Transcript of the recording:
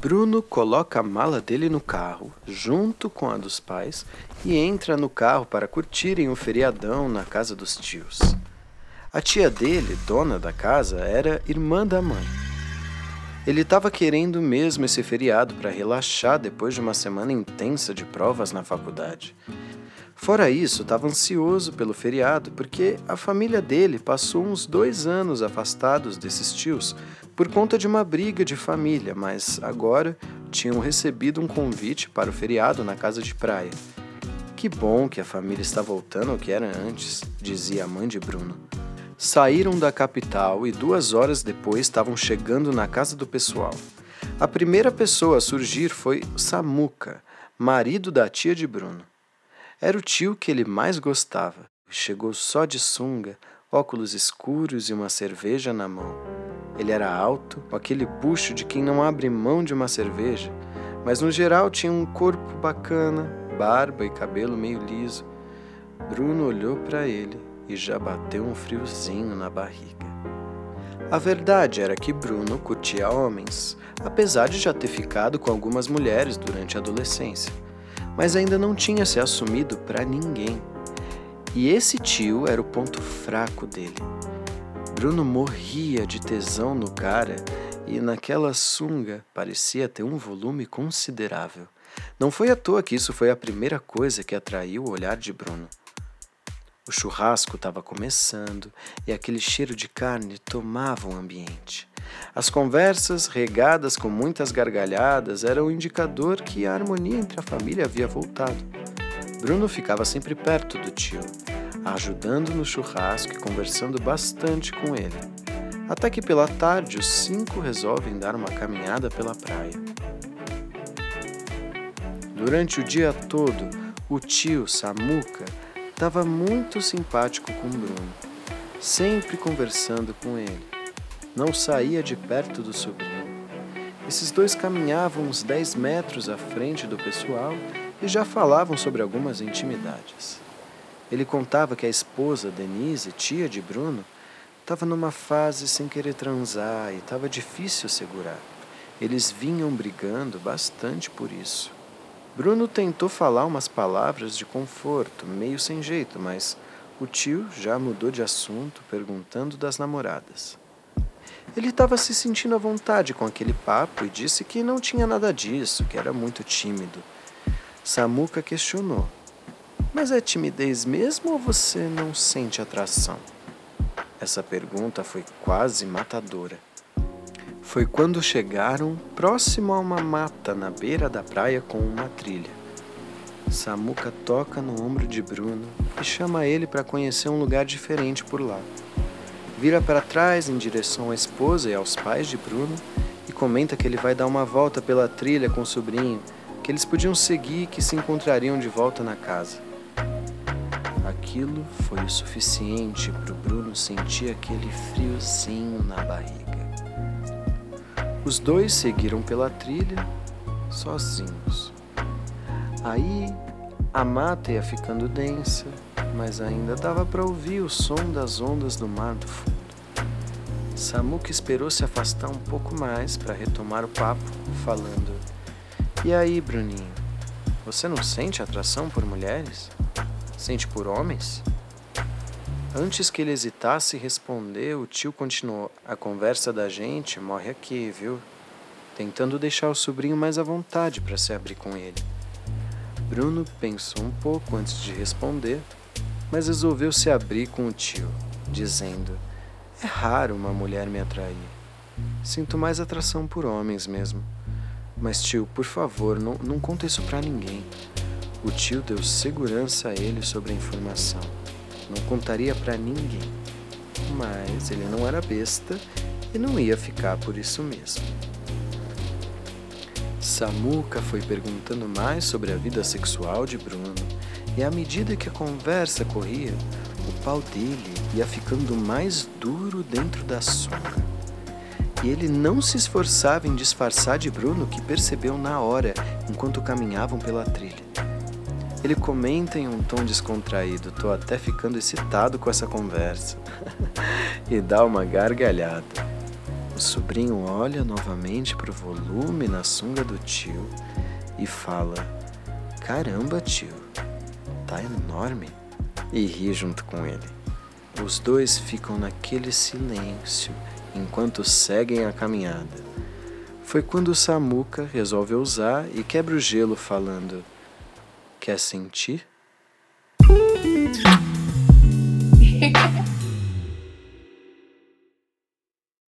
Bruno coloca a mala dele no carro, junto com a dos pais, e entra no carro para curtirem o feriadão na casa dos tios. A tia dele, dona da casa, era irmã da mãe. Ele estava querendo mesmo esse feriado para relaxar depois de uma semana intensa de provas na faculdade. Fora isso, estava ansioso pelo feriado porque a família dele passou uns dois anos afastados desses tios por conta de uma briga de família, mas agora tinham recebido um convite para o feriado na casa de praia. Que bom que a família está voltando ao que era antes, dizia a mãe de Bruno. Saíram da capital e duas horas depois estavam chegando na casa do pessoal. A primeira pessoa a surgir foi Samuca, marido da tia de Bruno. Era o tio que ele mais gostava. Chegou só de sunga, óculos escuros e uma cerveja na mão. Ele era alto, com aquele bucho de quem não abre mão de uma cerveja, mas no geral tinha um corpo bacana, barba e cabelo meio liso. Bruno olhou para ele e já bateu um friozinho na barriga. A verdade era que Bruno curtia homens, apesar de já ter ficado com algumas mulheres durante a adolescência mas ainda não tinha se assumido para ninguém. E esse tio era o ponto fraco dele. Bruno morria de tesão no cara e naquela sunga parecia ter um volume considerável. Não foi à toa que isso foi a primeira coisa que atraiu o olhar de Bruno. O churrasco estava começando e aquele cheiro de carne tomava o ambiente. As conversas, regadas com muitas gargalhadas, eram um indicador que a harmonia entre a família havia voltado. Bruno ficava sempre perto do tio, ajudando no churrasco e conversando bastante com ele. Até que pela tarde os cinco resolvem dar uma caminhada pela praia. Durante o dia todo, o tio Samuca estava muito simpático com Bruno, sempre conversando com ele não saía de perto do sobrinho. Esses dois caminhavam uns 10 metros à frente do pessoal e já falavam sobre algumas intimidades. Ele contava que a esposa, Denise, tia de Bruno, estava numa fase sem querer transar e estava difícil segurar. Eles vinham brigando bastante por isso. Bruno tentou falar umas palavras de conforto, meio sem jeito, mas o tio já mudou de assunto, perguntando das namoradas. Ele estava se sentindo à vontade com aquele papo e disse que não tinha nada disso, que era muito tímido. Samuca questionou: Mas é timidez mesmo ou você não sente atração? Essa pergunta foi quase matadora. Foi quando chegaram próximo a uma mata na beira da praia com uma trilha. Samuca toca no ombro de Bruno e chama ele para conhecer um lugar diferente por lá. Vira para trás em direção à esposa e aos pais de Bruno e comenta que ele vai dar uma volta pela trilha com o sobrinho, que eles podiam seguir e que se encontrariam de volta na casa. Aquilo foi o suficiente para o Bruno sentir aquele friozinho na barriga. Os dois seguiram pela trilha sozinhos. Aí a mata ia ficando densa mas ainda dava para ouvir o som das ondas do mar do fundo. Samuca esperou se afastar um pouco mais para retomar o papo, falando: E aí, Bruninho, você não sente atração por mulheres? Sente por homens? Antes que ele hesitasse responder, o tio continuou: A conversa da gente morre aqui, viu? Tentando deixar o sobrinho mais à vontade para se abrir com ele. Bruno pensou um pouco antes de responder mas resolveu se abrir com o tio, dizendo: É raro uma mulher me atrair. Sinto mais atração por homens mesmo. Mas, tio, por favor, não, não conta isso pra ninguém. O tio deu segurança a ele sobre a informação. Não contaria para ninguém. Mas ele não era besta e não ia ficar por isso mesmo. Samuca foi perguntando mais sobre a vida sexual de Bruno e à medida que a conversa corria, o pau dele ia ficando mais duro dentro da sunga. E ele não se esforçava em disfarçar de Bruno, que percebeu na hora, enquanto caminhavam pela trilha. Ele comenta em um tom descontraído: Tô até ficando excitado com essa conversa. e dá uma gargalhada. O sobrinho olha novamente para o volume na sunga do tio e fala: Caramba, tio, tá enorme! E ri junto com ele. Os dois ficam naquele silêncio enquanto seguem a caminhada. Foi quando o Samuca resolve ousar e quebra o gelo falando: Quer sentir?